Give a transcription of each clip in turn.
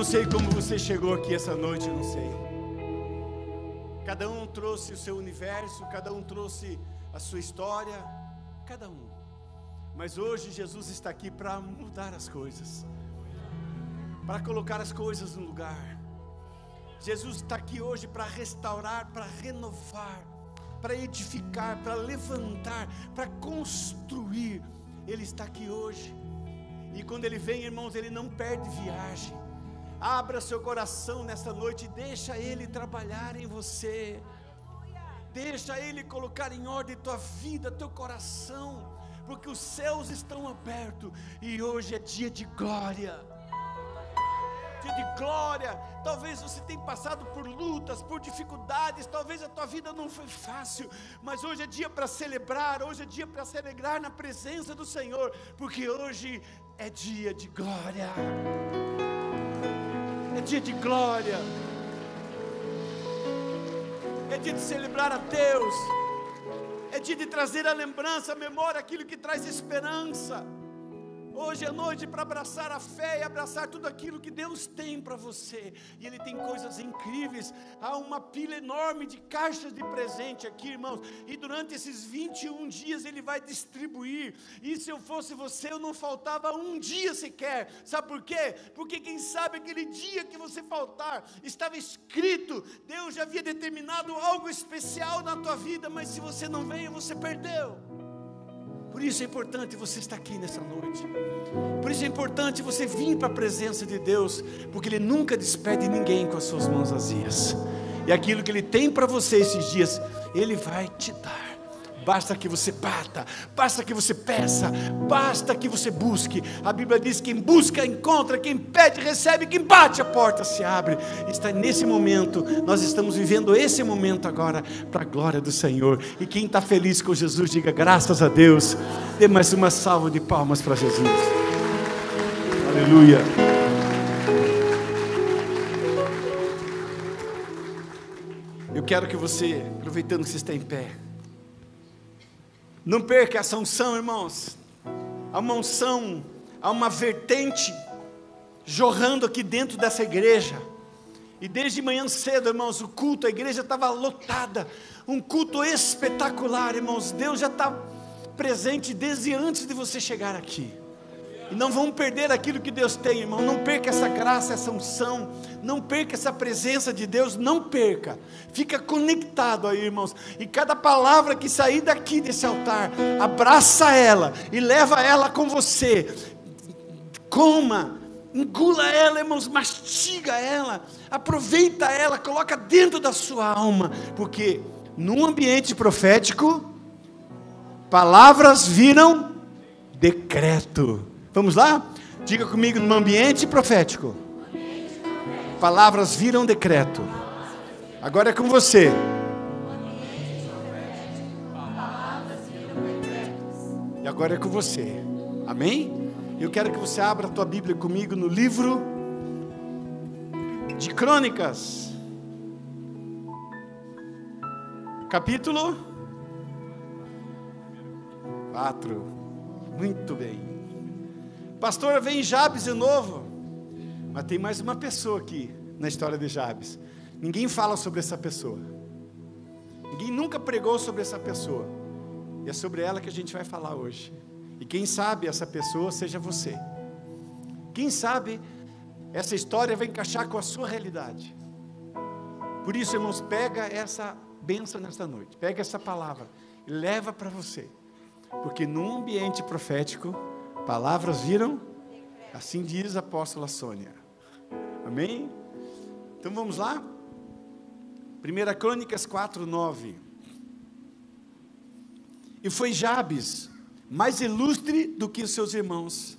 não sei como você chegou aqui essa noite, eu não sei. Cada um trouxe o seu universo, cada um trouxe a sua história, cada um. Mas hoje Jesus está aqui para mudar as coisas, para colocar as coisas no lugar. Jesus está aqui hoje para restaurar, para renovar, para edificar, para levantar, para construir. Ele está aqui hoje. E quando ele vem, irmãos, ele não perde viagem. Abra seu coração nessa noite, deixa ele trabalhar em você. Deixa ele colocar em ordem tua vida, teu coração, porque os céus estão abertos e hoje é dia de glória dia de glória. Talvez você tenha passado por lutas, por dificuldades, talvez a tua vida não foi fácil, mas hoje é dia para celebrar, hoje é dia para se alegrar na presença do Senhor, porque hoje é dia de glória. É dia de glória. É dia de celebrar a Deus. É dia de trazer a lembrança, a memória, aquilo que traz esperança. Hoje é noite para abraçar a fé e abraçar tudo aquilo que Deus tem para você. E Ele tem coisas incríveis. Há uma pilha enorme de caixas de presente aqui, irmãos. E durante esses 21 dias Ele vai distribuir. E se eu fosse você, eu não faltava um dia sequer. Sabe por quê? Porque quem sabe aquele dia que você faltar, estava escrito, Deus já havia determinado algo especial na tua vida, mas se você não veio, você perdeu. Por isso é importante você estar aqui nessa noite. Por isso é importante você vir para a presença de Deus, porque Ele nunca despede ninguém com as suas mãos vazias. E aquilo que Ele tem para você esses dias, Ele vai te dar. Basta que você bata, basta que você peça, basta que você busque. A Bíblia diz: quem busca, encontra, quem pede, recebe, quem bate, a porta se abre. Está nesse momento, nós estamos vivendo esse momento agora, para a glória do Senhor. E quem está feliz com Jesus, diga graças a Deus. Dê mais uma salva de palmas para Jesus. Aleluia. Eu quero que você, aproveitando que você está em pé, não perca essa unção, irmãos. Há uma unção, há uma vertente jorrando aqui dentro dessa igreja. E desde manhã cedo, irmãos, o culto, a igreja estava lotada. Um culto espetacular, irmãos. Deus já está presente desde antes de você chegar aqui. E não vamos perder aquilo que Deus tem, irmão. Não perca essa graça, essa unção. Não perca essa presença de Deus. Não perca. Fica conectado aí, irmãos. E cada palavra que sair daqui desse altar, abraça ela e leva ela com você. Coma, engula ela, irmãos, mastiga ela, aproveita ela, coloca dentro da sua alma, porque num ambiente profético, palavras viram decreto. Vamos lá? Diga comigo no ambiente profético. Palavras viram decreto. Agora é com você. E agora é com você. Amém? Eu quero que você abra a tua Bíblia comigo no livro de Crônicas. Capítulo 4. Muito bem. Pastor, vem Jabes de novo. Mas tem mais uma pessoa aqui na história de Jabes. Ninguém fala sobre essa pessoa. Ninguém nunca pregou sobre essa pessoa. E é sobre ela que a gente vai falar hoje. E quem sabe essa pessoa seja você. Quem sabe essa história vai encaixar com a sua realidade. Por isso, irmãos, pega essa benção nesta noite. Pega essa palavra e leva para você. Porque num ambiente profético, Palavras viram? Assim diz a apóstola Sônia. Amém? Então vamos lá? 1 Crônicas 4, 9. E foi Jabes, mais ilustre do que os seus irmãos.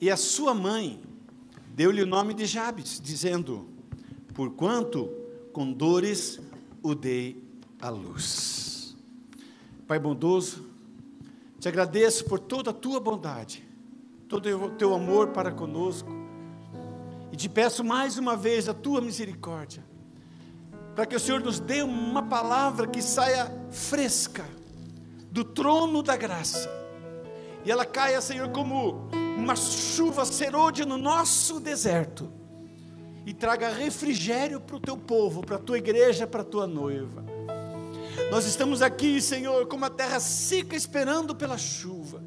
E a sua mãe deu-lhe o nome de Jabes, dizendo: Porquanto com dores o dei à luz. Pai bondoso, te agradeço por toda a tua bondade, todo o teu amor para conosco. E te peço mais uma vez a tua misericórdia, para que o Senhor nos dê uma palavra que saia fresca do trono da graça. E ela caia, Senhor, como uma chuva serôdia no nosso deserto. e traga refrigério para o teu povo, para a tua igreja, para a tua noiva. Nós estamos aqui, Senhor, como a terra seca esperando pela chuva.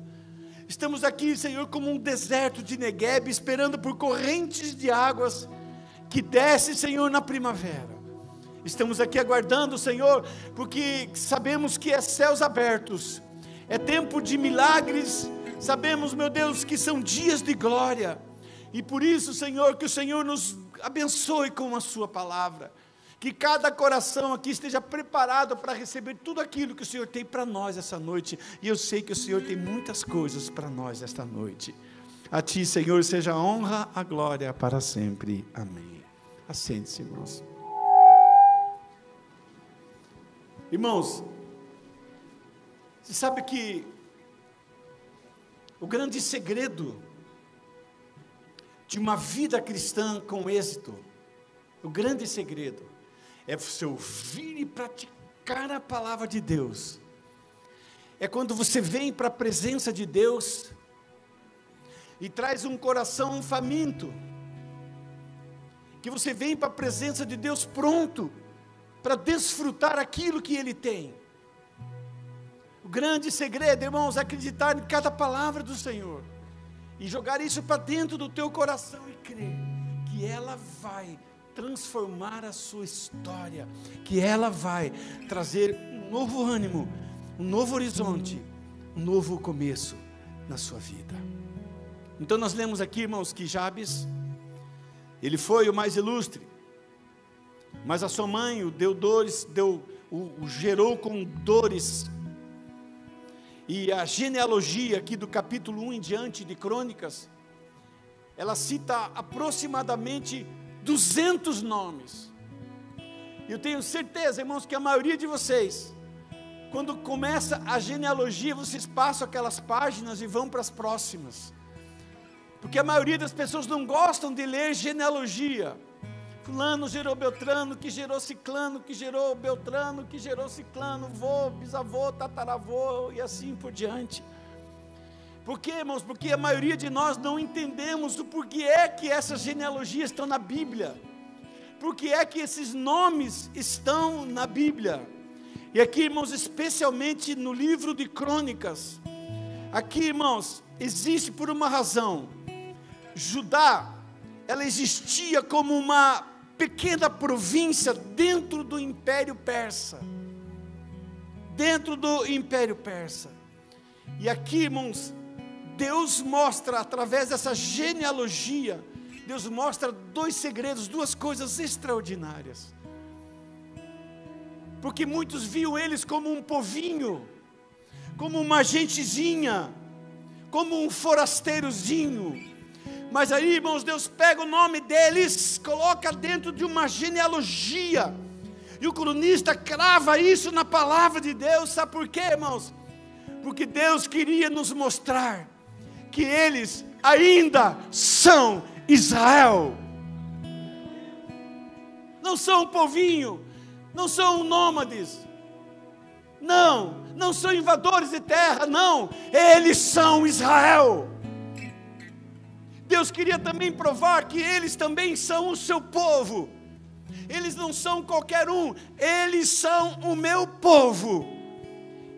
Estamos aqui, Senhor, como um deserto de Negueb, esperando por correntes de águas que desce, Senhor, na primavera. Estamos aqui aguardando, Senhor, porque sabemos que é céus abertos, é tempo de milagres, sabemos, meu Deus, que são dias de glória, e por isso, Senhor, que o Senhor nos abençoe com a Sua palavra, que cada coração aqui esteja preparado para receber tudo aquilo que o Senhor tem para nós essa noite. E eu sei que o Senhor tem muitas coisas para nós esta noite. A Ti, Senhor, seja a honra, a glória para sempre. Amém. Assente-se, irmãos. Irmãos, você sabe que o grande segredo de uma vida cristã com êxito, o grande segredo, é você ouvir e praticar a palavra de Deus. É quando você vem para a presença de Deus e traz um coração faminto, que você vem para a presença de Deus pronto para desfrutar aquilo que Ele tem. O grande segredo, irmãos, é acreditar em cada palavra do Senhor e jogar isso para dentro do teu coração e crer que ela vai transformar a sua história, que ela vai trazer um novo ânimo, um novo horizonte, um novo começo na sua vida. Então nós lemos aqui, irmãos, que Jabes, ele foi o mais ilustre, mas a sua mãe o deu dores, deu, o, o gerou com dores. E a genealogia aqui do capítulo 1 em diante de Crônicas, ela cita aproximadamente 200 nomes. Eu tenho certeza, irmãos, que a maioria de vocês, quando começa a genealogia, vocês passam aquelas páginas e vão para as próximas. Porque a maioria das pessoas não gostam de ler genealogia. Fulano gerou Beltrano, que gerou Ciclano, que gerou Beltrano, que gerou Ciclano, vô, bisavô, tataravô e assim por diante. Por quê, irmãos? Porque a maioria de nós não entendemos o porquê é que essas genealogias estão na Bíblia. Por que é que esses nomes estão na Bíblia? E aqui, irmãos, especialmente no livro de Crônicas. Aqui, irmãos, existe por uma razão. Judá, ela existia como uma pequena província dentro do Império Persa. Dentro do Império Persa. E aqui, irmãos, Deus mostra através dessa genealogia, Deus mostra dois segredos, duas coisas extraordinárias. Porque muitos viam eles como um povinho, como uma gentezinha, como um forasteirozinho. Mas aí, irmãos, Deus pega o nome deles, coloca dentro de uma genealogia. E o cronista crava isso na palavra de Deus, sabe por quê, irmãos? Porque Deus queria nos mostrar que eles ainda são Israel. Não são um povinho, não são nômades, não, não são invadores de terra, não, eles são Israel. Deus queria também provar que eles também são o seu povo, eles não são qualquer um, eles são o meu povo.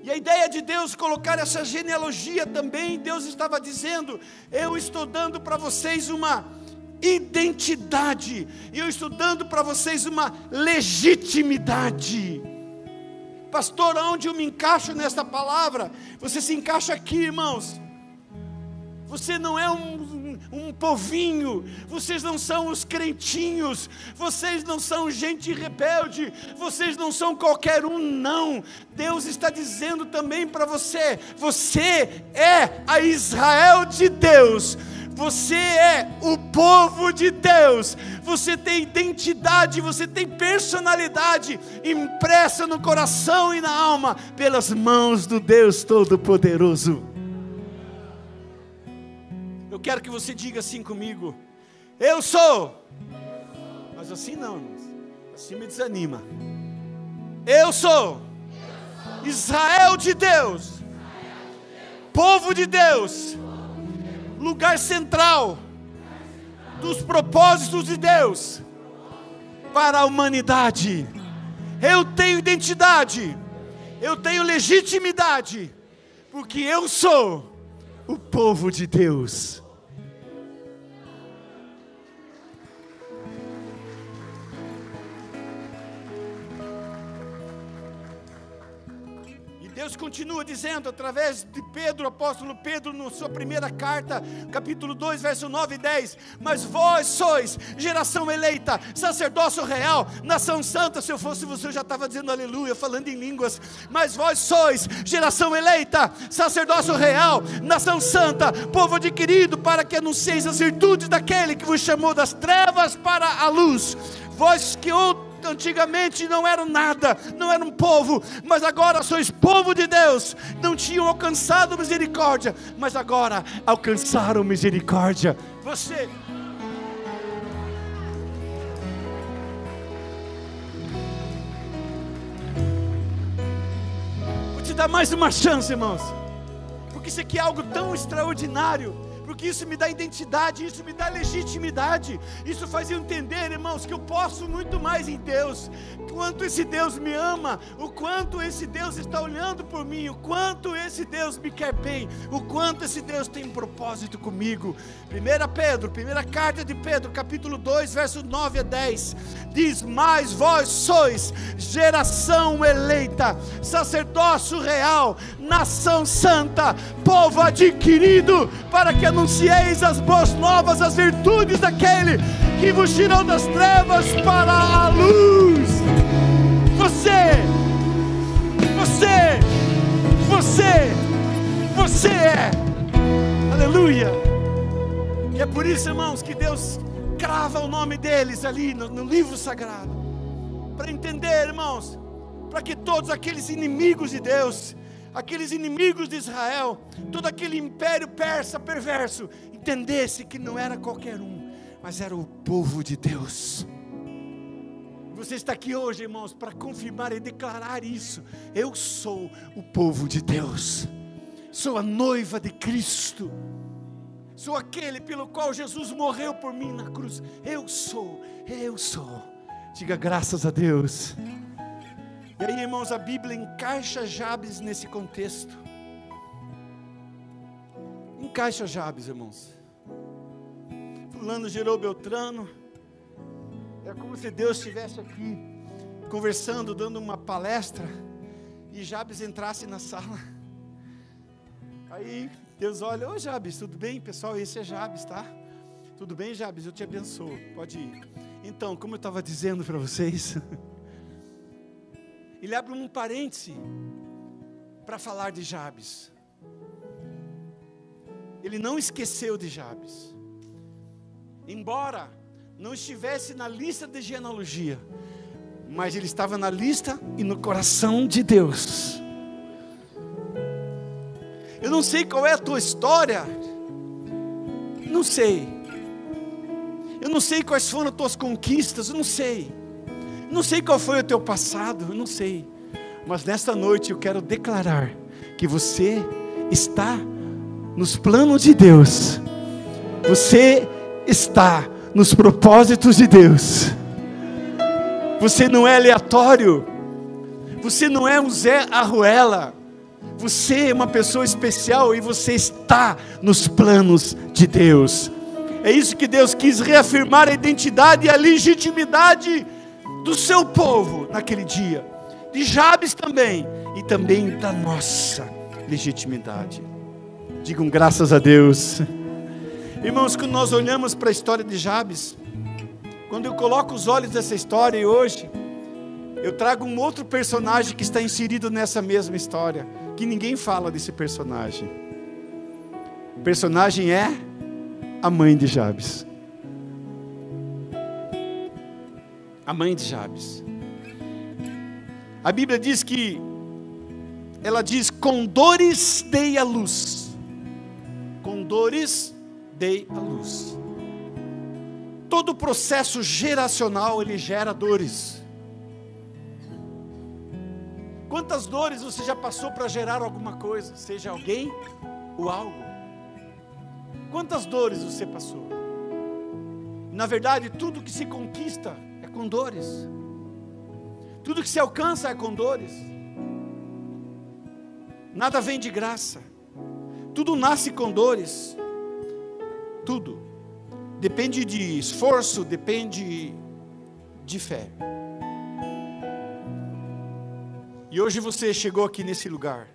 E a ideia de Deus colocar essa genealogia também, Deus estava dizendo: eu estou dando para vocês uma identidade, eu estou dando para vocês uma legitimidade. Pastor, onde eu me encaixo nesta palavra? Você se encaixa aqui, irmãos. Você não é um um povinho, vocês não são os crentinhos, vocês não são gente rebelde, vocês não são qualquer um, não. Deus está dizendo também para você: você é a Israel de Deus. Você é o povo de Deus. Você tem identidade, você tem personalidade impressa no coração e na alma pelas mãos do Deus Todo-Poderoso quero que você diga assim comigo: Eu sou. Mas assim não, irmãos. Assim me desanima. Eu sou Israel de Deus, povo de Deus, lugar central dos propósitos de Deus. para a humanidade. Eu tenho identidade, eu tenho legitimidade, porque eu sou o povo de Deus. Deus continua dizendo através de Pedro, apóstolo Pedro, na sua primeira carta, capítulo 2, verso 9 e 10: Mas vós sois geração eleita, sacerdócio real, nação santa. Se eu fosse você, eu já estava dizendo aleluia, falando em línguas. Mas vós sois geração eleita, sacerdócio real, nação santa, povo adquirido, para que anuncieis as virtudes daquele que vos chamou das trevas para a luz. Vós que outro antigamente não eram nada, não eram povo, mas agora sois povo de Deus. Não tinham alcançado misericórdia, mas agora alcançaram misericórdia. Você Vou te dar mais uma chance, irmãos. Porque isso aqui é algo tão extraordinário porque isso me dá identidade, isso me dá legitimidade, isso faz eu entender, irmãos, que eu posso muito mais em Deus, quanto esse Deus me ama, o quanto esse Deus está olhando por mim, o quanto esse Deus me quer bem, o quanto esse Deus tem um propósito comigo. 1 Pedro, primeira carta de Pedro, capítulo 2, verso 9 a 10, diz: Mas vós sois geração eleita, sacerdócio real, nação santa, povo adquirido, para que anuncieis as boas novas, as virtudes daquele que vos tirou das trevas para a luz. Você, você, você, você é, aleluia. E é por isso, irmãos, que Deus crava o nome deles ali no, no livro sagrado, para entender, irmãos, para que todos aqueles inimigos de Deus, aqueles inimigos de Israel, todo aquele império persa perverso, entendesse que não era qualquer um, mas era o povo de Deus. Você está aqui hoje, irmãos, para confirmar e declarar isso. Eu sou o povo de Deus, sou a noiva de Cristo, sou aquele pelo qual Jesus morreu por mim na cruz. Eu sou, eu sou. Diga graças a Deus. E aí, irmãos, a Bíblia encaixa Jabes nesse contexto. Encaixa Jabes, irmãos. Fulano gerou Beltrano. É como se Deus estivesse aqui conversando, dando uma palestra, e Jabes entrasse na sala. Aí Deus olha, ô Jabes, tudo bem? Pessoal, esse é Jabes, tá? Tudo bem, Jabes? Eu te abençoo. Pode ir. Então, como eu estava dizendo para vocês, ele abre um parêntese para falar de Jabes. Ele não esqueceu de Jabes. Embora não estivesse na lista de genealogia, mas ele estava na lista e no coração de Deus. Eu não sei qual é a tua história, não sei. Eu não sei quais foram as tuas conquistas, eu não sei. Não sei qual foi o teu passado, não sei. Mas nesta noite eu quero declarar que você está nos planos de Deus. Você está nos propósitos de Deus. Você não é aleatório. Você não é um Zé Arruela. Você é uma pessoa especial e você está nos planos de Deus. É isso que Deus quis reafirmar a identidade e a legitimidade do seu povo naquele dia, de Jabes também, e também da nossa legitimidade. Digam graças a Deus. Irmãos, quando nós olhamos para a história de Jabes, quando eu coloco os olhos dessa história e hoje, eu trago um outro personagem que está inserido nessa mesma história, que ninguém fala desse personagem. O personagem é a mãe de Jabes. A mãe de Jabes. A Bíblia diz que ela diz: com dores dei a luz. Com dores dei a luz. Todo processo geracional ele gera dores. Quantas dores você já passou para gerar alguma coisa, seja alguém ou algo? Quantas dores você passou? Na verdade, tudo que se conquista com dores. Tudo que se alcança é com dores. Nada vem de graça. Tudo nasce com dores. Tudo. Depende de esforço, depende de fé. E hoje você chegou aqui nesse lugar.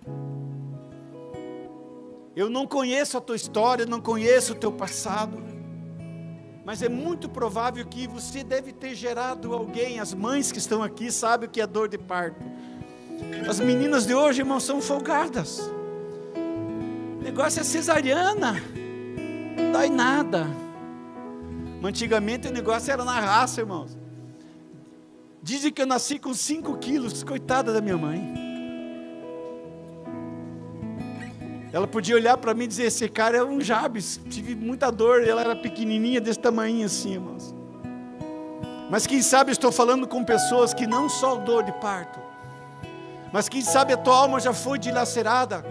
Eu não conheço a tua história, não conheço o teu passado. Mas é muito provável que você deve ter gerado alguém. As mães que estão aqui sabem o que é dor de parto. As meninas de hoje, irmãos, são folgadas. O negócio é cesariana. Não dói nada. Antigamente o negócio era na raça, irmãos. Dizem que eu nasci com 5 quilos, coitada da minha mãe. Ela podia olhar para mim e dizer: Esse cara é um Jabes, tive muita dor. Ela era pequenininha, desse tamanho assim, irmãos. Mas quem sabe estou falando com pessoas que não só dor de parto, mas quem sabe a tua alma já foi dilacerada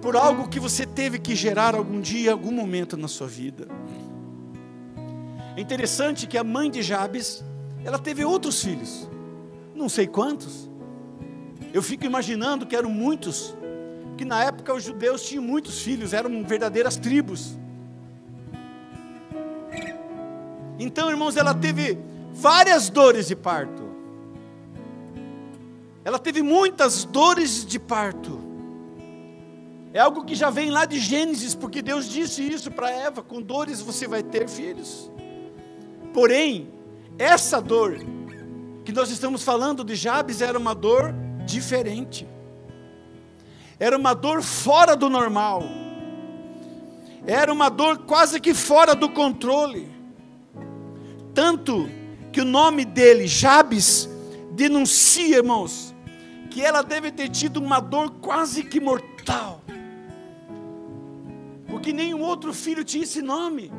por algo que você teve que gerar algum dia, algum momento na sua vida. É interessante que a mãe de Jabes, ela teve outros filhos, não sei quantos. Eu fico imaginando que eram muitos, que na época os judeus tinham muitos filhos, eram verdadeiras tribos. Então, irmãos, ela teve várias dores de parto. Ela teve muitas dores de parto. É algo que já vem lá de Gênesis, porque Deus disse isso para Eva: com dores você vai ter filhos. Porém, essa dor que nós estamos falando de Jabes era uma dor diferente era uma dor fora do normal, era uma dor quase que fora do controle. Tanto que o nome dele, Jabes, denuncia, irmãos, que ela deve ter tido uma dor quase que mortal, porque nenhum outro filho tinha esse nome,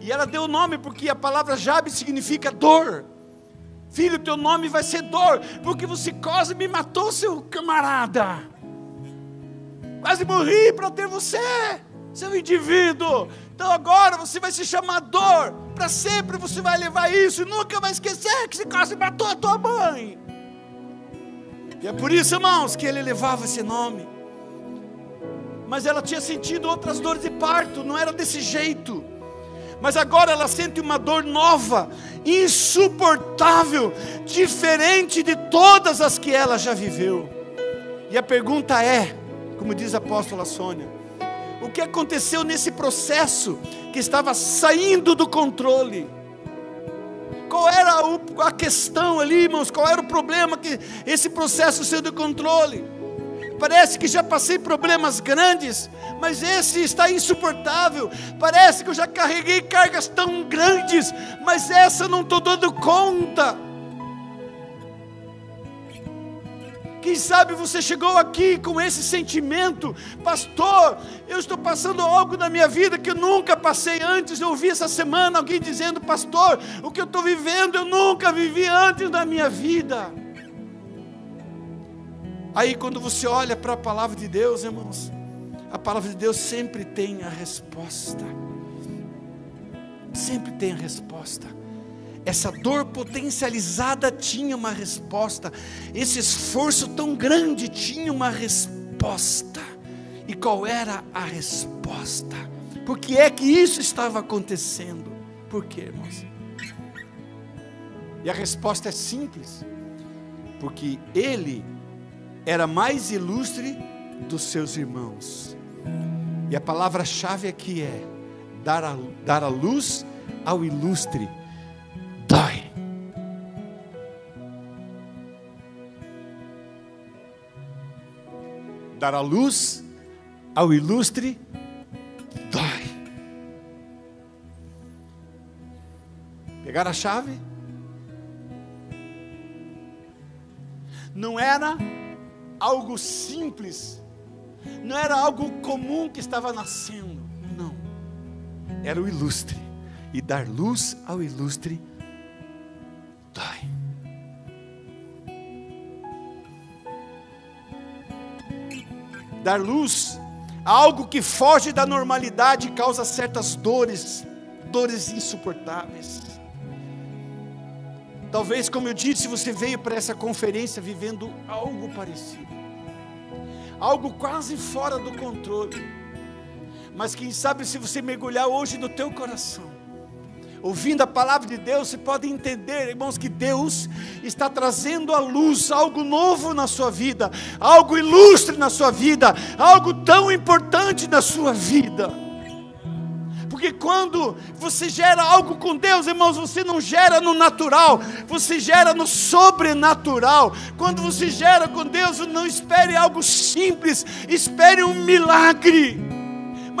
e ela deu o nome porque a palavra Jabes significa dor. Filho, teu nome vai ser dor, porque você quase me matou, seu camarada. Quase morri para ter você, seu indivíduo. Então agora você vai se chamar dor. Para sempre você vai levar isso e nunca vai esquecer que você quase matou a tua mãe. E é por isso, irmãos, que ele levava esse nome. Mas ela tinha sentido outras dores de parto, não era desse jeito. Mas agora ela sente uma dor nova, insuportável, diferente de todas as que ela já viveu. E a pergunta é: como diz a apóstola Sônia. O que aconteceu nesse processo que estava saindo do controle? Qual era a questão ali, irmãos? Qual era o problema que esse processo saiu do controle? Parece que já passei problemas grandes, mas esse está insuportável. Parece que eu já carreguei cargas tão grandes, mas essa eu não estou dando conta. Quem sabe você chegou aqui com esse sentimento, pastor. Eu estou passando algo na minha vida que eu nunca passei antes. Eu ouvi essa semana alguém dizendo, pastor, o que eu estou vivendo eu nunca vivi antes da minha vida. Aí, quando você olha para a palavra de Deus, irmãos, a palavra de Deus sempre tem a resposta. Sempre tem a resposta. Essa dor potencializada tinha uma resposta, esse esforço tão grande tinha uma resposta. E qual era a resposta? Por que é que isso estava acontecendo? Por quê, irmãos? E a resposta é simples: porque ele era mais ilustre dos seus irmãos. E a palavra-chave aqui é dar a, dar a luz ao ilustre dói. Dar a luz ao ilustre dói. Pegar a chave? Não era algo simples, não era algo comum que estava nascendo, não. Era o ilustre. E dar luz ao ilustre Dar luz algo que foge da normalidade causa certas dores, dores insuportáveis. Talvez, como eu disse, você veio para essa conferência vivendo algo parecido, algo quase fora do controle. Mas quem sabe se você mergulhar hoje no teu coração, ouvindo a palavra de Deus, você pode entender, irmãos, que Deus está trazendo à luz algo novo na sua vida, algo ilustre na sua vida, algo tão importante na sua vida. Porque quando você gera algo com Deus, irmãos, você não gera no natural, você gera no sobrenatural. Quando você gera com Deus, não espere algo simples, espere um milagre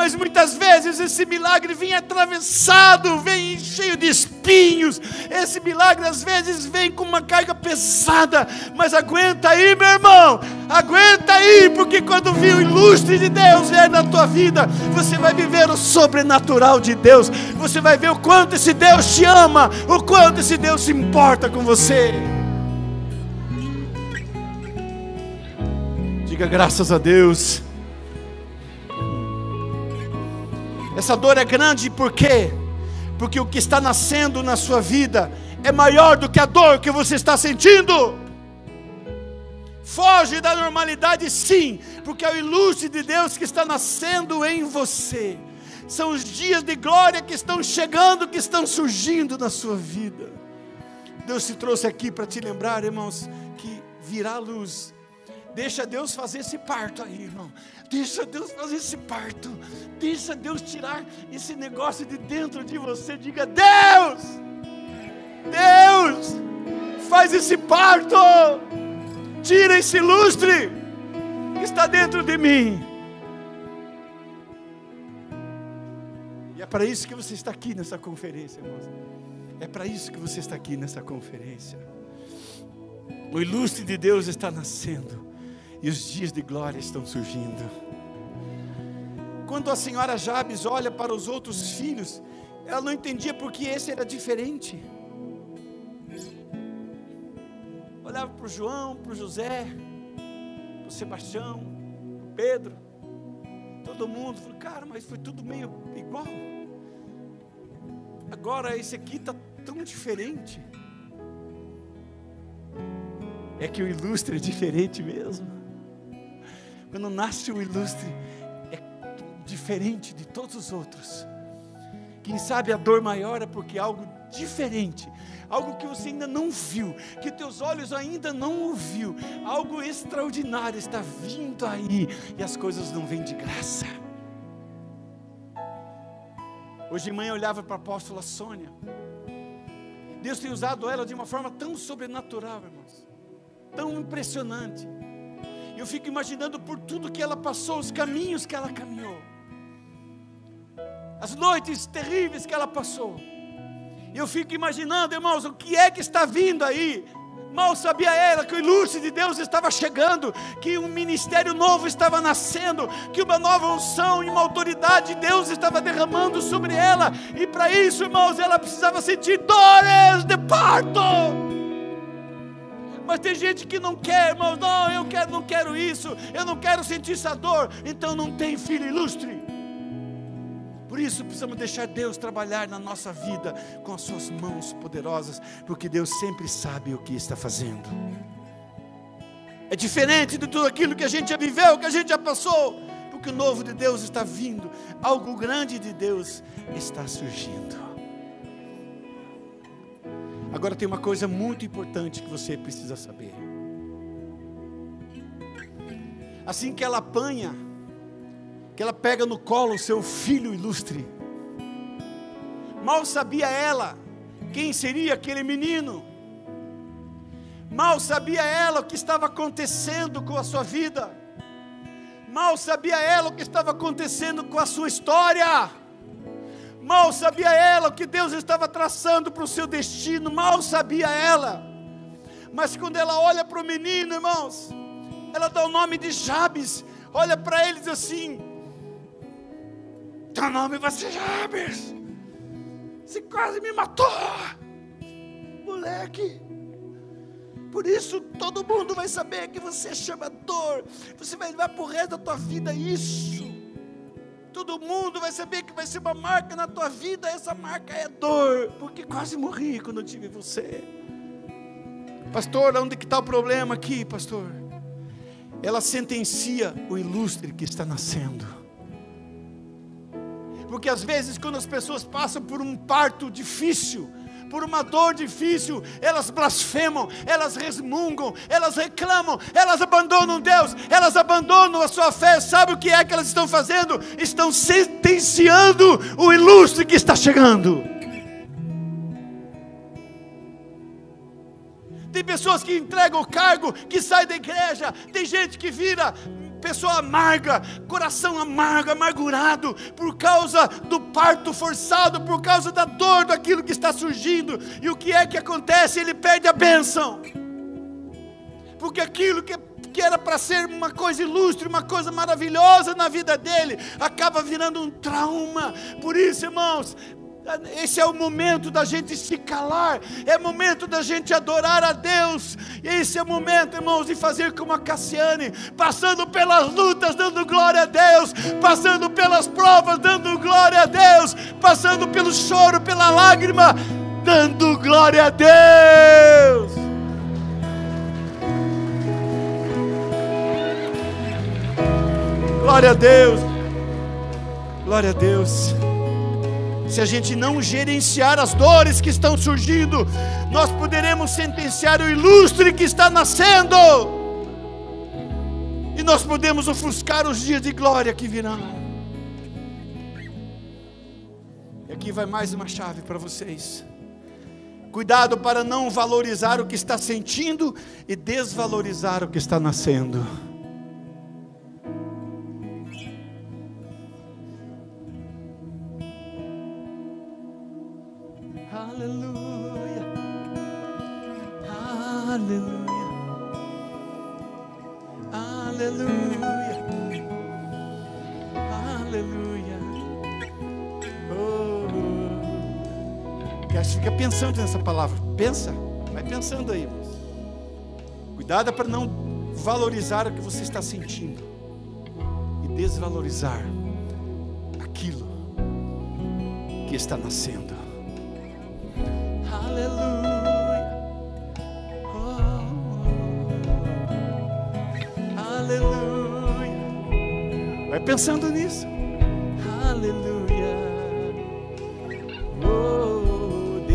mas muitas vezes esse milagre vem atravessado, vem cheio de espinhos. Esse milagre às vezes vem com uma carga pesada, mas aguenta aí, meu irmão, aguenta aí, porque quando vir o ilustre de Deus vier na tua vida, você vai viver o sobrenatural de Deus, você vai ver o quanto esse Deus te ama, o quanto esse Deus se importa com você. Diga graças a Deus. Essa dor é grande por quê? Porque o que está nascendo na sua vida é maior do que a dor que você está sentindo. Foge da normalidade, sim, porque é o ilustre de Deus que está nascendo em você. São os dias de glória que estão chegando, que estão surgindo na sua vida. Deus te trouxe aqui para te lembrar, irmãos, que virá luz. Deixa Deus fazer esse parto aí, irmão. Deixa Deus fazer esse parto. Deixa Deus tirar esse negócio de dentro de você. Diga: Deus, Deus, faz esse parto. Tira esse lustre que está dentro de mim. E é para isso que você está aqui nessa conferência, irmãos. É para isso que você está aqui nessa conferência. O ilustre de Deus está nascendo e os dias de glória estão surgindo. Quando a senhora Jabes olha para os outros filhos, ela não entendia porque esse era diferente. Olhava para o João, para o José, para o Sebastião, para o Pedro, todo mundo, falou, cara, mas foi tudo meio igual. Agora esse aqui está tão diferente. É que o ilustre é diferente mesmo. Quando nasce o ilustre, é diferente de todos os outros. Quem sabe a dor maior é porque é algo diferente, algo que você ainda não viu, que teus olhos ainda não ouviu, algo extraordinário está vindo aí e as coisas não vêm de graça. Hoje de manhã eu olhava para a apóstola Sônia. Deus tem usado ela de uma forma tão sobrenatural, irmãos, tão impressionante. Eu fico imaginando por tudo que ela passou, os caminhos que ela caminhou, as noites terríveis que ela passou. Eu fico imaginando, irmãos, o que é que está vindo aí. Mal sabia ela que o ilustre de Deus estava chegando, que um ministério novo estava nascendo, que uma nova unção e uma autoridade de Deus estava derramando sobre ela, e para isso, irmãos, ela precisava sentir dores de parto. Mas tem gente que não quer, irmãos, não, eu quero, não quero isso, eu não quero sentir essa dor, então não tem filho ilustre. Por isso precisamos deixar Deus trabalhar na nossa vida com as suas mãos poderosas, porque Deus sempre sabe o que está fazendo. É diferente de tudo aquilo que a gente já viveu, que a gente já passou, porque o novo de Deus está vindo, algo grande de Deus está surgindo. Agora tem uma coisa muito importante que você precisa saber. Assim que ela apanha, que ela pega no colo o seu filho ilustre, mal sabia ela quem seria aquele menino, mal sabia ela o que estava acontecendo com a sua vida, mal sabia ela o que estava acontecendo com a sua história. Mal sabia ela o que Deus estava traçando para o seu destino, mal sabia ela. Mas quando ela olha para o menino, irmãos, ela dá o nome de Jabes, olha para ele e diz assim: Teu nome vai ser Jabes. Você quase me matou, moleque. Por isso todo mundo vai saber que você é chamador. Você vai levar para o resto da tua vida isso. Todo mundo vai saber que vai ser uma marca na tua vida. Essa marca é dor, porque quase morri quando tive você. Pastor, onde que está o problema aqui, pastor? Ela sentencia o ilustre que está nascendo. Porque às vezes, quando as pessoas passam por um parto difícil, por uma dor difícil, elas blasfemam, elas resmungam, elas reclamam, elas abandonam Deus, elas abandonam a sua fé. Sabe o que é que elas estão fazendo? Estão sentenciando o ilustre que está chegando. Tem pessoas que entregam o cargo, que saem da igreja, tem gente que vira pessoa amarga, coração amargo, amargurado, por causa do parto forçado, por causa da dor daquilo que está surgindo. E o que é que acontece? Ele perde a bênção. Porque aquilo que, que era para ser uma coisa ilustre, uma coisa maravilhosa na vida dele, acaba virando um trauma. Por isso, irmãos, esse é o momento da gente se calar, é momento da gente adorar a Deus. Esse é o momento, irmãos, de fazer como a Cassiane, passando pelas lutas, dando glória a Deus, passando pelas provas, dando glória a Deus, passando pelo choro, pela lágrima, dando glória a Deus. Glória a Deus. Glória a Deus se a gente não gerenciar as dores que estão surgindo, nós poderemos sentenciar o ilustre que está nascendo, e nós podemos ofuscar os dias de glória que virão. E aqui vai mais uma chave para vocês. Cuidado para não valorizar o que está sentindo e desvalorizar o que está nascendo. Pensando nessa palavra. Pensa, vai pensando aí. Cuidado para não valorizar o que você está sentindo e desvalorizar aquilo que está nascendo. Aleluia. Oh, aleluia. Vai pensando nisso.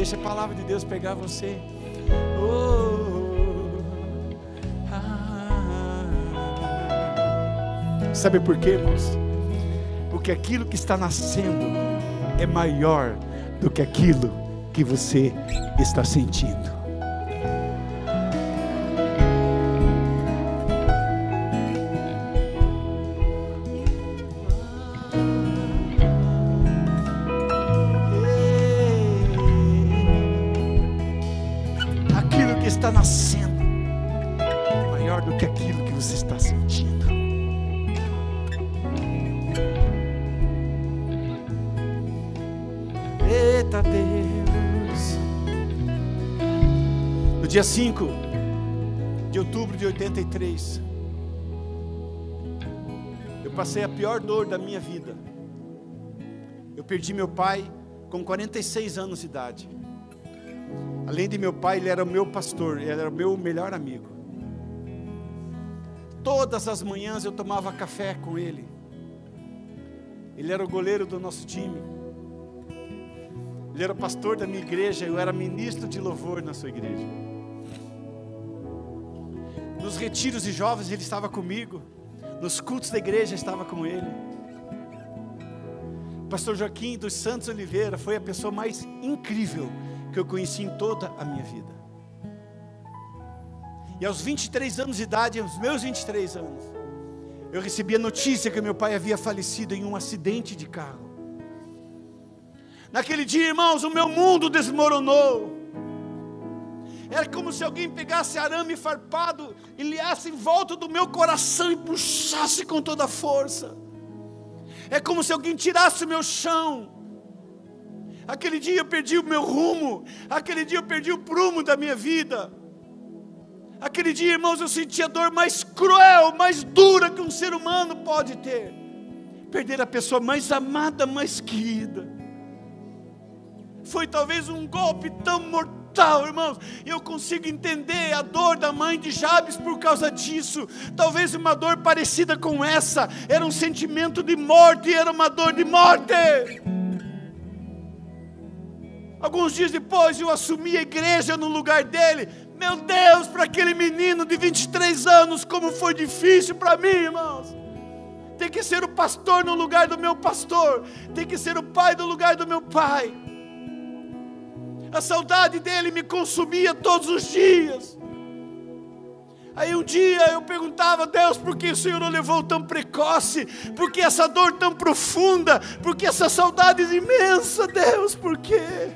Deixa a palavra de Deus pegar você. Oh, ah. Sabe por quê, irmãos? Porque aquilo que está nascendo é maior do que aquilo que você está sentindo. Passei a pior dor da minha vida. Eu perdi meu pai com 46 anos de idade. Além de meu pai, ele era o meu pastor, ele era o meu melhor amigo. Todas as manhãs eu tomava café com ele. Ele era o goleiro do nosso time. Ele era o pastor da minha igreja, eu era ministro de louvor na sua igreja. Nos retiros de jovens ele estava comigo. Nos cultos da igreja estava com ele. Pastor Joaquim dos Santos Oliveira foi a pessoa mais incrível que eu conheci em toda a minha vida. E aos 23 anos de idade, aos meus 23 anos, eu recebi a notícia que meu pai havia falecido em um acidente de carro. Naquele dia, irmãos, o meu mundo desmoronou. Era como se alguém pegasse arame farpado e liasse em volta do meu coração e puxasse com toda a força. É como se alguém tirasse o meu chão. Aquele dia eu perdi o meu rumo, aquele dia eu perdi o prumo da minha vida. Aquele dia, irmãos, eu senti a dor mais cruel, mais dura que um ser humano pode ter. Perder a pessoa mais amada, mais querida. Foi talvez um golpe tão mortal, irmãos. Eu consigo entender a dor da mãe de Jabes por causa disso. Talvez uma dor parecida com essa. Era um sentimento de morte, era uma dor de morte. Alguns dias depois eu assumi a igreja no lugar dele. Meu Deus, para aquele menino de 23 anos, como foi difícil para mim, irmãos. Tem que ser o pastor no lugar do meu pastor, tem que ser o pai no lugar do meu pai. A saudade dele me consumia todos os dias. Aí um dia eu perguntava, Deus, por que o Senhor não levou tão precoce? Por que essa dor tão profunda? Por que essa saudade imensa, Deus? Por quê?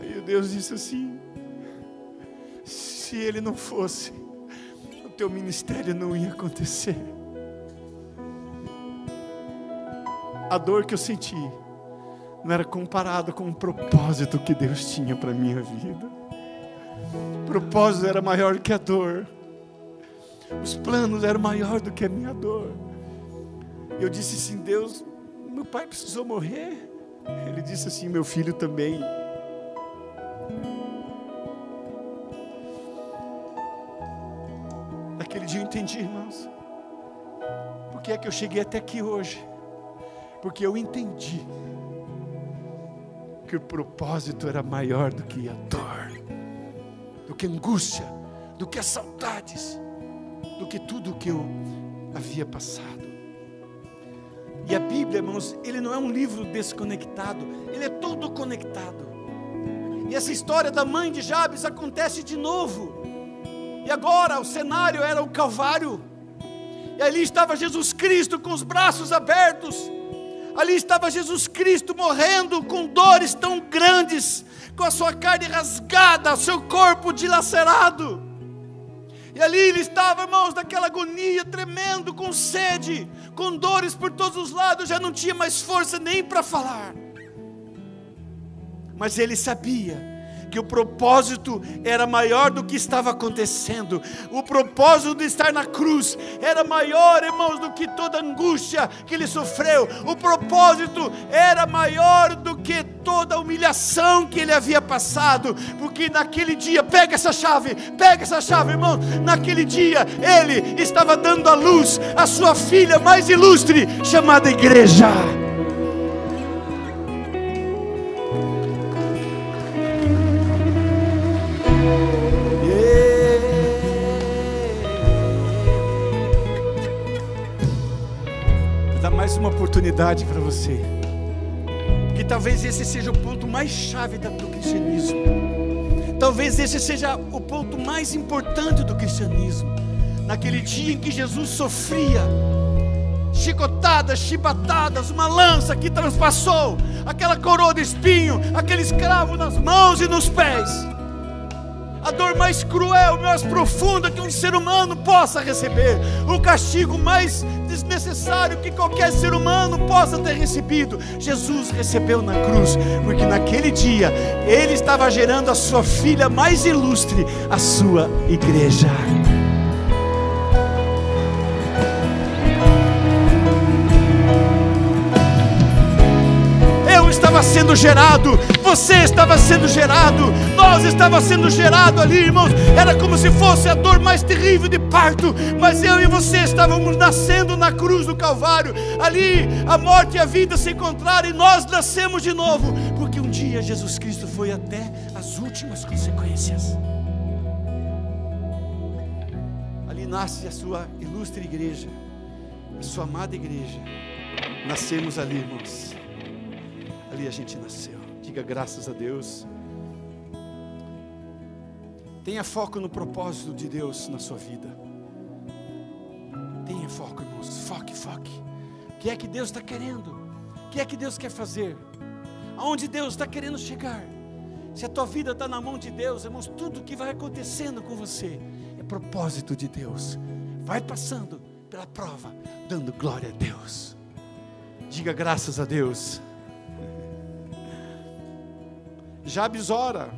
Aí Deus disse assim: se ele não fosse, o teu ministério não ia acontecer. A dor que eu senti não era comparado com o propósito que Deus tinha para minha vida. O propósito era maior que a dor. Os planos eram maior do que a minha dor. Eu disse assim: Deus, meu pai precisou morrer. Ele disse assim: meu filho também. Naquele dia eu entendi, irmãos. Por que é que eu cheguei até aqui hoje? Porque eu entendi que o propósito era maior do que a dor, do que a angústia, do que as saudades, do que tudo o que eu havia passado. E a Bíblia, irmãos, ele não é um livro desconectado, ele é todo conectado. E essa história da mãe de Jabes acontece de novo. E agora o cenário era o Calvário. E ali estava Jesus Cristo com os braços abertos. Ali estava Jesus Cristo morrendo com dores tão grandes, com a sua carne rasgada, seu corpo dilacerado. E ali ele estava, irmãos, naquela agonia tremendo, com sede, com dores por todos os lados, já não tinha mais força nem para falar mas ele sabia que o propósito era maior do que estava acontecendo. O propósito de estar na cruz era maior, irmãos, do que toda angústia que ele sofreu. O propósito era maior do que toda a humilhação que ele havia passado, porque naquele dia, pega essa chave, pega essa chave, irmão. Naquele dia ele estava dando à luz a sua filha mais ilustre, chamada igreja. Oportunidade para você. Que talvez esse seja o ponto mais chave do cristianismo. Talvez esse seja o ponto mais importante do cristianismo. Naquele dia em que Jesus sofria, chicotadas, chibatadas, uma lança que transpassou, aquela coroa de espinho, aquele escravo nas mãos e nos pés. A dor mais cruel, mais profunda que um ser humano possa receber, o castigo mais desnecessário que qualquer ser humano possa ter recebido, Jesus recebeu na cruz, porque naquele dia ele estava gerando a sua filha mais ilustre, a sua igreja. estava sendo gerado, você estava sendo gerado, nós estava sendo gerado ali, irmãos. Era como se fosse a dor mais terrível de parto, mas eu e você estávamos nascendo na cruz do Calvário. Ali a morte e a vida se encontraram e nós nascemos de novo, porque um dia Jesus Cristo foi até as últimas consequências. Ali nasce a sua ilustre igreja, a sua amada igreja. Nascemos ali, irmãos ali a gente nasceu. Diga graças a Deus. Tenha foco no propósito de Deus na sua vida. Tenha foco, irmãos. Foque, foque. O que é que Deus está querendo? O que é que Deus quer fazer? Aonde Deus está querendo chegar? Se a tua vida está na mão de Deus, irmãos, tudo que vai acontecendo com você é propósito de Deus. Vai passando pela prova, dando glória a Deus. Diga graças a Deus. Jabes ora.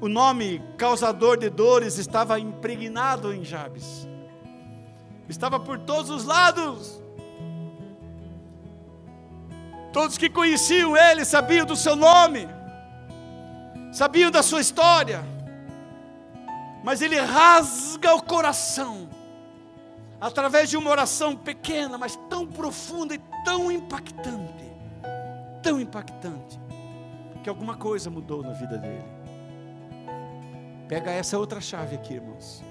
O nome causador de dores estava impregnado em Jabes. Estava por todos os lados. Todos que conheciam ele sabiam do seu nome, sabiam da sua história, mas ele rasga o coração através de uma oração pequena, mas tão profunda e tão impactante, tão impactante, que alguma coisa mudou na vida dele. Pega essa outra chave aqui, irmãos.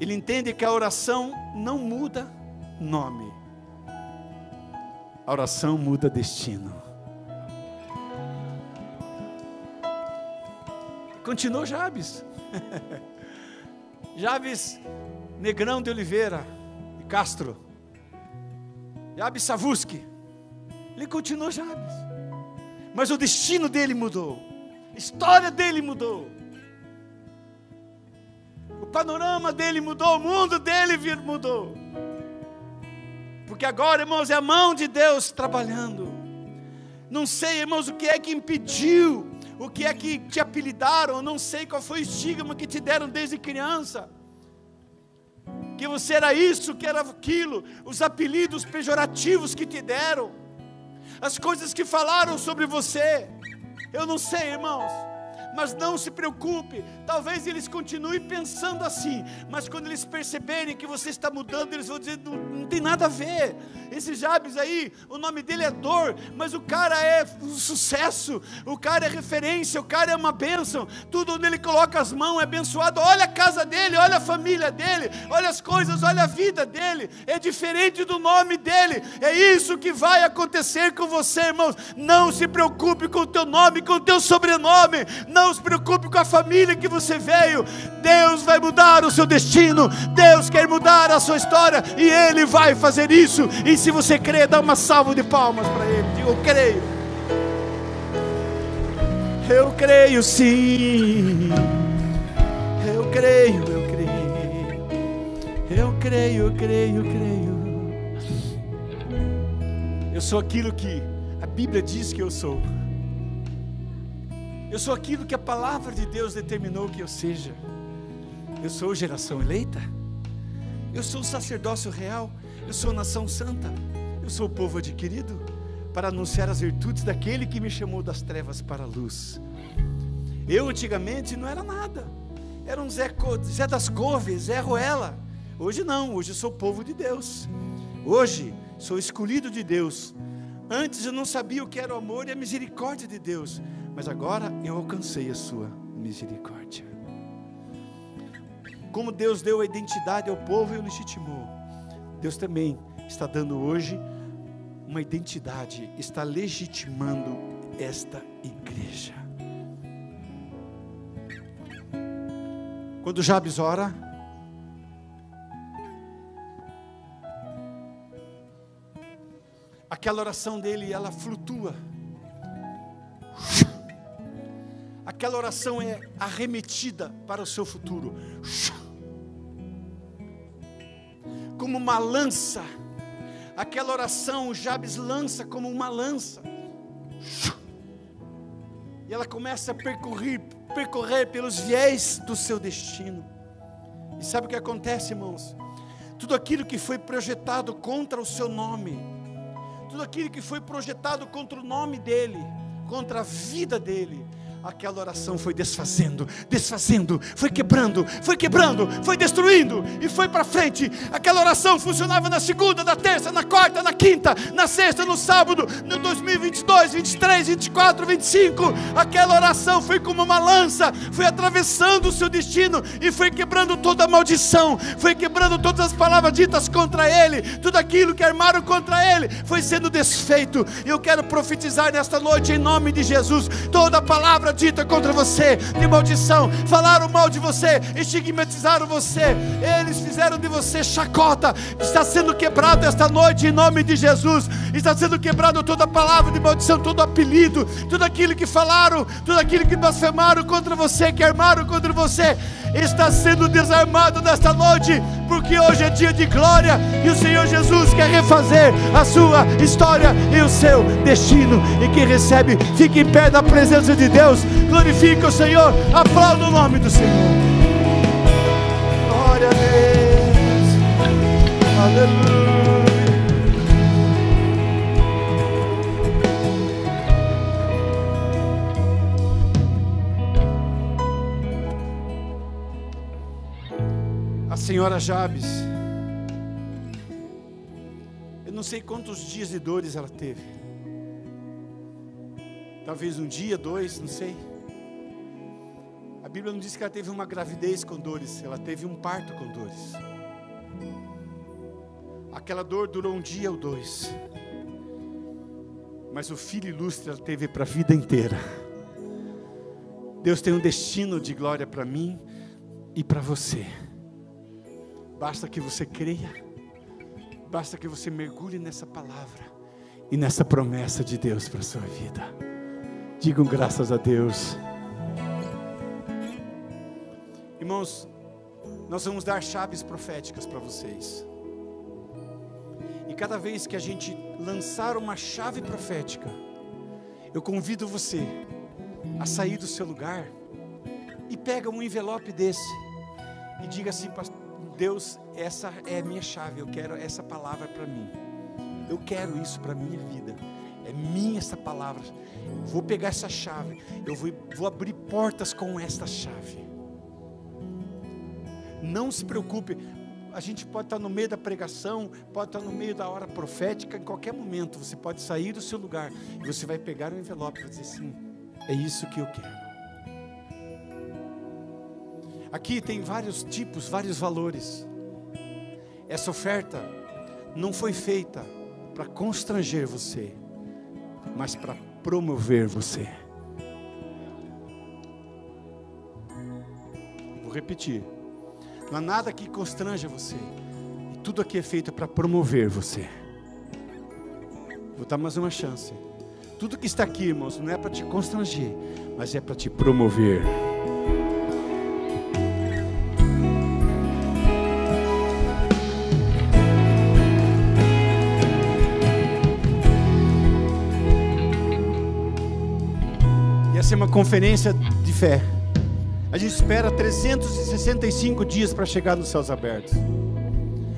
Ele entende que a oração não muda nome, a oração muda destino. Continuou Jabes. Jabes Negrão de Oliveira e Castro. Jabes Savuski. Ele continuou Jabes. Mas o destino dele mudou. A história dele mudou. O panorama dele mudou, o mundo dele mudou. Porque agora, irmãos, é a mão de Deus trabalhando. Não sei, irmãos, o que é que impediu, o que é que te apelidaram, não sei qual foi o estigma que te deram desde criança. Que você era isso, que era aquilo, os apelidos pejorativos que te deram, as coisas que falaram sobre você. Eu não sei, irmãos mas não se preocupe. Talvez eles continuem pensando assim, mas quando eles perceberem que você está mudando, eles vão dizer: não, não tem nada a ver. Esse Jabes aí, o nome dele é dor, mas o cara é um sucesso, o cara é referência, o cara é uma bênção. Tudo onde ele coloca as mãos é abençoado. Olha a casa dele, olha a família dele, olha as coisas, olha a vida dele. É diferente do nome dele. É isso que vai acontecer com você, irmãos. Não se preocupe com o teu nome, com o teu sobrenome. Não se preocupe com a família que você veio. Deus vai mudar o seu destino. Deus quer mudar a sua história e ele vai fazer isso. E se você crê, dá uma salva de palmas para Ele. Diga, eu creio. Eu creio sim. Eu creio, eu creio. Eu creio, eu creio, eu creio. Eu sou aquilo que a Bíblia diz que eu sou. Eu sou aquilo que a palavra de Deus determinou que eu seja. Eu sou geração eleita. Eu sou sacerdócio real. Eu sou nação santa, eu sou povo adquirido para anunciar as virtudes daquele que me chamou das trevas para a luz. Eu antigamente não era nada, era um Zé, Zé das Couves, Zé Ruela. Hoje não, hoje eu sou povo de Deus. Hoje sou escolhido de Deus. Antes eu não sabia o que era o amor e a misericórdia de Deus, mas agora eu alcancei a sua misericórdia. Como Deus deu a identidade ao povo e o legitimou, Deus também está dando hoje uma identidade, está legitimando esta igreja. Quando Jabes ora, aquela oração dele, ela flutua. Aquela oração é arremetida para o seu futuro como uma lança. Aquela oração Jabes lança como uma lança. E ela começa a percorrer, percorrer pelos viés do seu destino. E sabe o que acontece, irmãos? Tudo aquilo que foi projetado contra o seu nome, tudo aquilo que foi projetado contra o nome dele, contra a vida dele, aquela oração foi desfazendo, desfazendo, foi quebrando, foi quebrando, foi destruindo e foi para frente. Aquela oração funcionava na segunda, na terça, na quarta, na quinta, na sexta, no sábado, no 2022, 23, 24, 25. Aquela oração foi como uma lança, foi atravessando o seu destino e foi quebrando toda a maldição, foi quebrando todas as palavras ditas contra ele, tudo aquilo que armaram contra ele foi sendo desfeito. Eu quero profetizar nesta noite em nome de Jesus, toda palavra palavra dita contra você, de maldição, falaram mal de você, estigmatizaram você, eles fizeram de você chacota, está sendo quebrado esta noite em nome de Jesus, está sendo quebrado toda palavra de maldição, todo apelido, tudo aquilo que falaram, tudo aquilo que blasfemaram contra você, que armaram contra você, está sendo desarmado nesta noite, porque hoje é dia de glória e o Senhor Jesus quer refazer a sua história e o seu destino. E quem recebe, fique em pé da presença de Deus, Glorifique Glorifica o Senhor. Aplauda o nome do Senhor. Glória a Deus. Aleluia. A senhora Jabes, eu não sei quantos dias de dores ela teve. Talvez um dia, dois, não sei. A Bíblia não diz que ela teve uma gravidez com dores, ela teve um parto com dores. Aquela dor durou um dia ou dois. Mas o filho ilustre ela teve para a vida inteira. Deus tem um destino de glória para mim e para você. Basta que você creia, basta que você mergulhe nessa palavra e nessa promessa de Deus para a sua vida. Digam graças a Deus. Irmãos, nós vamos dar chaves proféticas para vocês. E cada vez que a gente lançar uma chave profética, eu convido você a sair do seu lugar e pega um envelope desse e diga assim, Deus, essa é a minha chave, eu quero essa palavra para mim. Eu quero isso para minha vida. É minha essa palavra. Vou pegar essa chave. Eu vou, vou abrir portas com esta chave. Não se preocupe. A gente pode estar no meio da pregação, pode estar no meio da hora profética, em qualquer momento. Você pode sair do seu lugar e você vai pegar o envelope e dizer assim: é isso que eu quero. Aqui tem vários tipos, vários valores. Essa oferta não foi feita para constranger você, mas para promover você. Vou repetir. Não há nada que constranja você. E tudo aqui é feito para promover você. Vou dar mais uma chance. Tudo que está aqui, irmãos, não é para te constranger, mas é para te promover. Ser uma conferência de fé. A gente espera 365 dias para chegar nos céus abertos.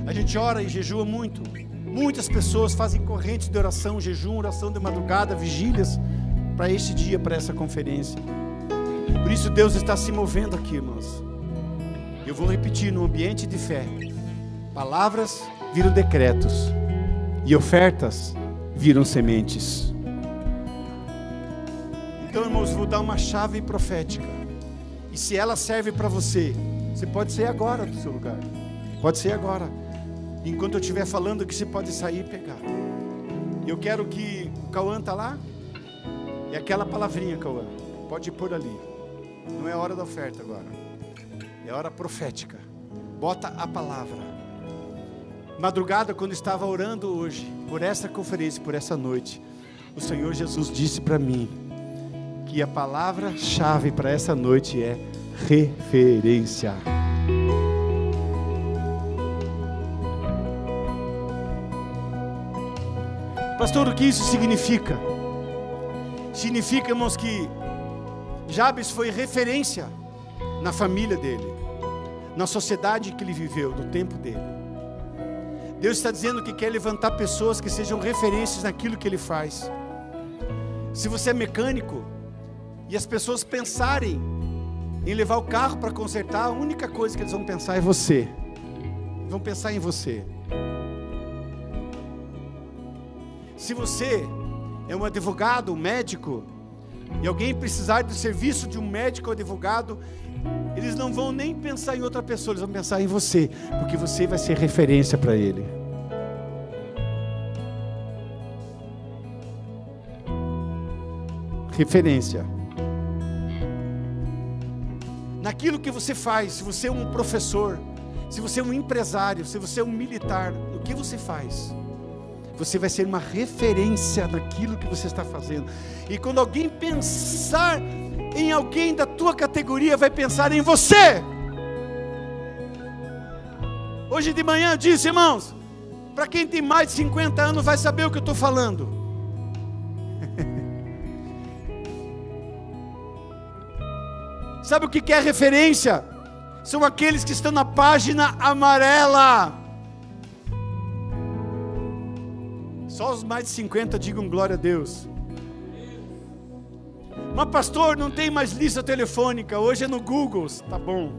A gente ora e jejua muito. Muitas pessoas fazem correntes de oração, jejum, oração de madrugada, vigílias para este dia, para essa conferência. Por isso Deus está se movendo aqui, irmãos. Eu vou repetir no ambiente de fé. Palavras viram decretos e ofertas viram sementes. Então, irmãos, vou dar uma chave profética. E se ela serve para você, você pode ser agora do seu lugar. Pode ser agora. Enquanto eu estiver falando que você pode sair e pegar. Eu quero que o Cauã está lá. É aquela palavrinha, Cauã. Pode pôr ali. Não é hora da oferta agora. É hora profética. Bota a palavra. Madrugada, quando estava orando hoje, por essa conferência, por essa noite, o Senhor Jesus disse para mim: que a palavra-chave para essa noite é referência. Pastor, o que isso significa? Significa, irmãos, que Jabes foi referência na família dele, na sociedade que ele viveu, no tempo dele. Deus está dizendo que quer levantar pessoas que sejam referências naquilo que ele faz. Se você é mecânico, e as pessoas pensarem em levar o carro para consertar, a única coisa que eles vão pensar é você. Vão pensar em você. Se você é um advogado, um médico, e alguém precisar do serviço de um médico ou advogado, eles não vão nem pensar em outra pessoa, eles vão pensar em você, porque você vai ser referência para ele. Referência naquilo que você faz, se você é um professor, se você é um empresário, se você é um militar, o que você faz? Você vai ser uma referência naquilo que você está fazendo. E quando alguém pensar em alguém da tua categoria, vai pensar em você. Hoje de manhã eu disse, irmãos, para quem tem mais de 50 anos vai saber o que eu estou falando. Sabe o que é referência? São aqueles que estão na página amarela. Só os mais de 50 digam glória a Deus. Mas pastor, não tem mais lista telefônica, hoje é no Google. Tá bom.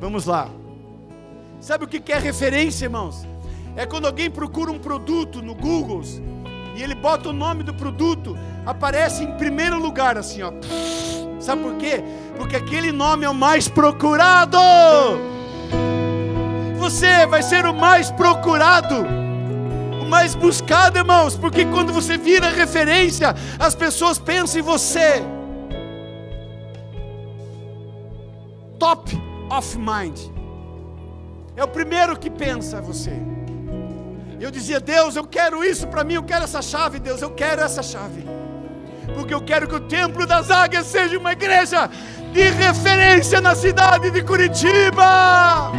Vamos lá. Sabe o que é referência, irmãos? É quando alguém procura um produto no Google e ele bota o nome do produto, aparece em primeiro lugar, assim, ó. Sabe por quê? Porque aquele nome é o mais procurado. Você vai ser o mais procurado, o mais buscado, irmãos, porque quando você vira referência, as pessoas pensam em você. Top of mind. É o primeiro que pensa você. Eu dizia, Deus, eu quero isso para mim, eu quero essa chave, Deus, eu quero essa chave. Porque eu quero que o Templo das Águias seja uma igreja de referência na cidade de Curitiba.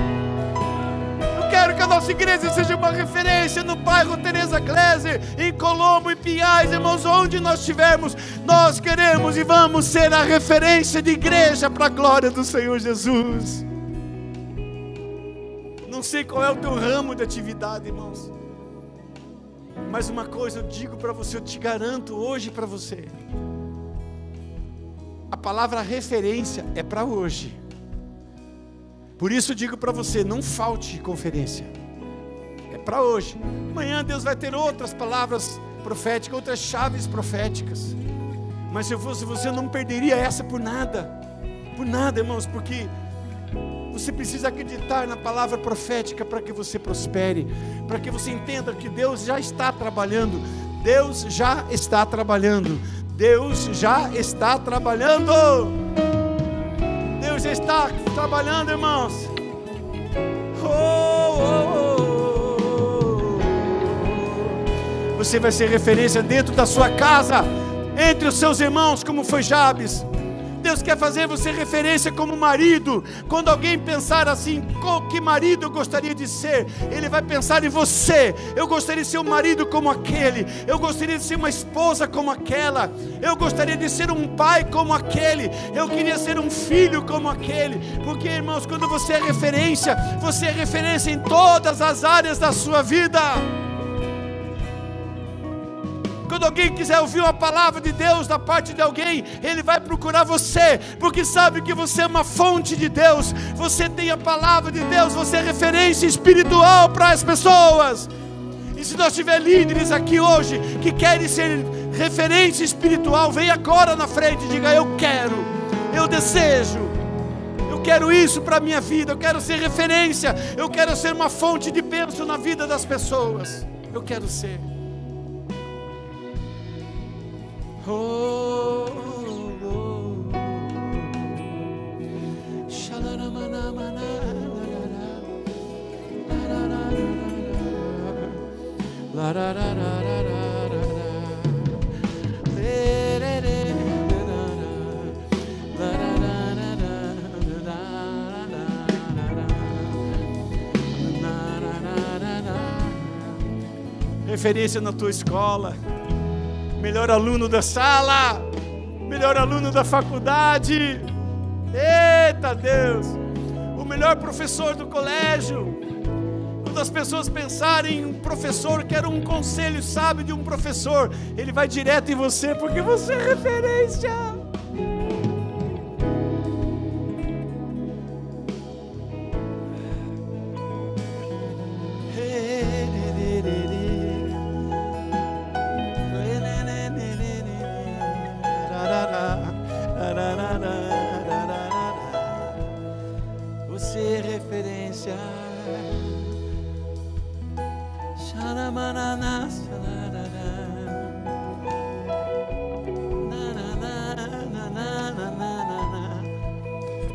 Eu quero que a nossa igreja seja uma referência no bairro Teresa Gleser, em Colombo, em Pinhais, irmãos, onde nós estivermos, nós queremos e vamos ser a referência de igreja para a glória do Senhor Jesus. Não sei qual é o teu ramo de atividade, irmãos. Mas uma coisa eu digo para você, eu te garanto hoje para você. A palavra referência é para hoje. Por isso eu digo para você, não falte conferência. É para hoje. Amanhã Deus vai ter outras palavras proféticas, outras chaves proféticas. Mas se eu fosse você, não perderia essa por nada. Por nada, irmãos, porque você precisa acreditar na palavra profética para que você prospere, para que você entenda que Deus já está trabalhando. Deus já está trabalhando. Deus já está trabalhando. Deus já está trabalhando, irmãos. Oh, oh, oh. Você vai ser referência dentro da sua casa, entre os seus irmãos, como foi Jabes. Deus quer fazer você referência como marido. Quando alguém pensar assim, que marido eu gostaria de ser, ele vai pensar em você. Eu gostaria de ser um marido como aquele. Eu gostaria de ser uma esposa como aquela. Eu gostaria de ser um pai como aquele. Eu queria ser um filho como aquele. Porque, irmãos, quando você é referência, você é referência em todas as áreas da sua vida. Quando alguém quiser ouvir uma palavra de Deus da parte de alguém, ele vai procurar você, porque sabe que você é uma fonte de Deus, você tem a palavra de Deus, você é referência espiritual para as pessoas. E se nós tiver líderes aqui hoje que querem ser referência espiritual, vem agora na frente e diga: Eu quero, eu desejo, eu quero isso para a minha vida, eu quero ser referência, eu quero ser uma fonte de bênção na vida das pessoas. Eu quero ser. Referência na tua escola melhor aluno da sala, melhor aluno da faculdade. Eita Deus! O melhor professor do colégio. Quando as pessoas pensarem em um professor, quero um conselho sábio de um professor, ele vai direto em você, porque você é referência.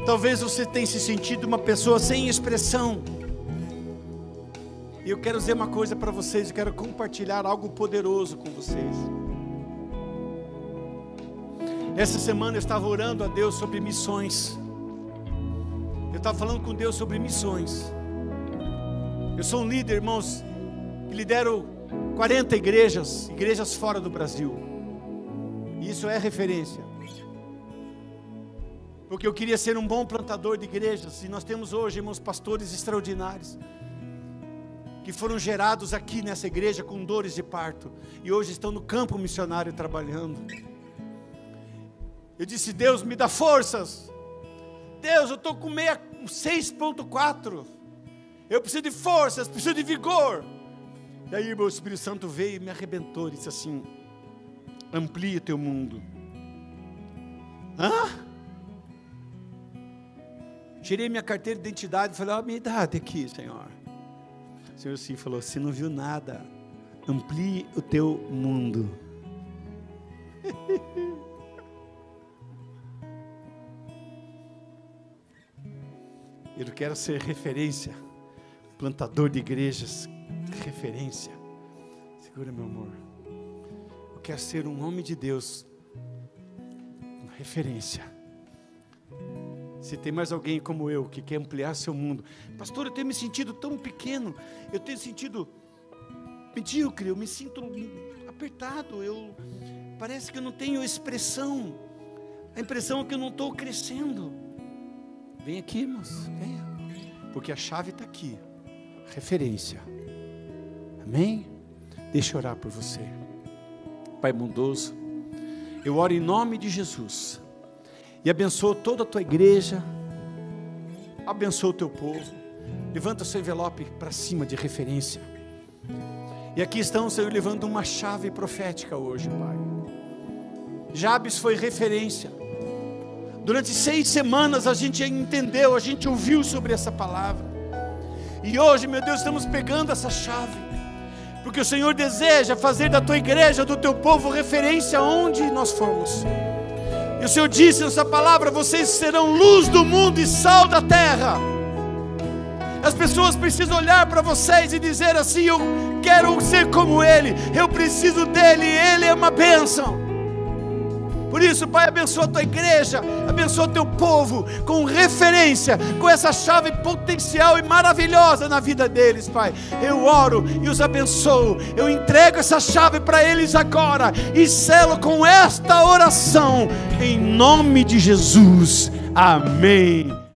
Talvez você tenha se sentido uma pessoa sem expressão. E eu quero dizer uma coisa para vocês, eu quero compartilhar algo poderoso com vocês. Essa semana eu estava orando a Deus sobre missões. Estava falando com Deus sobre missões. Eu sou um líder, irmãos, que lidero 40 igrejas, igrejas fora do Brasil. E isso é referência porque eu queria ser um bom plantador de igrejas, e nós temos hoje, irmãos, pastores extraordinários, que foram gerados aqui nessa igreja com dores de parto, e hoje estão no campo missionário trabalhando. Eu disse, Deus, me dá forças. Deus, eu estou com 6.4. Eu preciso de forças, preciso de vigor. E aí, meu Espírito Santo veio e me arrebentou. Disse assim: amplie teu mundo. Hã? Tirei minha carteira de identidade e falei: Olha a minha idade aqui, Senhor. O Senhor sim falou: Você não viu nada. Amplie o teu mundo. Eu quero ser referência, plantador de igrejas, referência. Segura, meu amor. Eu quero ser um homem de Deus, referência. Se tem mais alguém como eu que quer ampliar seu mundo, pastor, eu tenho me sentido tão pequeno, eu tenho sentido medíocre, eu me sinto apertado, eu parece que eu não tenho expressão, a impressão é que eu não estou crescendo. Vem aqui, irmãos, venha, porque a chave está aqui, referência. Amém? Deixa eu orar por você, Pai bondoso. Eu oro em nome de Jesus e abençoo toda a tua igreja, abençoa o teu povo. Levanta seu envelope para cima de referência. E aqui estão, Senhor, levando uma chave profética hoje, Pai. Jabes foi referência. Durante seis semanas a gente entendeu, a gente ouviu sobre essa palavra. E hoje, meu Deus, estamos pegando essa chave. Porque o Senhor deseja fazer da tua igreja, do teu povo, referência onde nós formos. E o Senhor disse nessa palavra: vocês serão luz do mundo e sal da terra. As pessoas precisam olhar para vocês e dizer assim: Eu quero ser como Ele, eu preciso dele, Ele é uma bênção. Por isso, Pai, abençoa a tua igreja, abençoa o teu povo, com referência, com essa chave potencial e maravilhosa na vida deles, Pai. Eu oro e os abençoo, eu entrego essa chave para eles agora e selo com esta oração, em nome de Jesus. Amém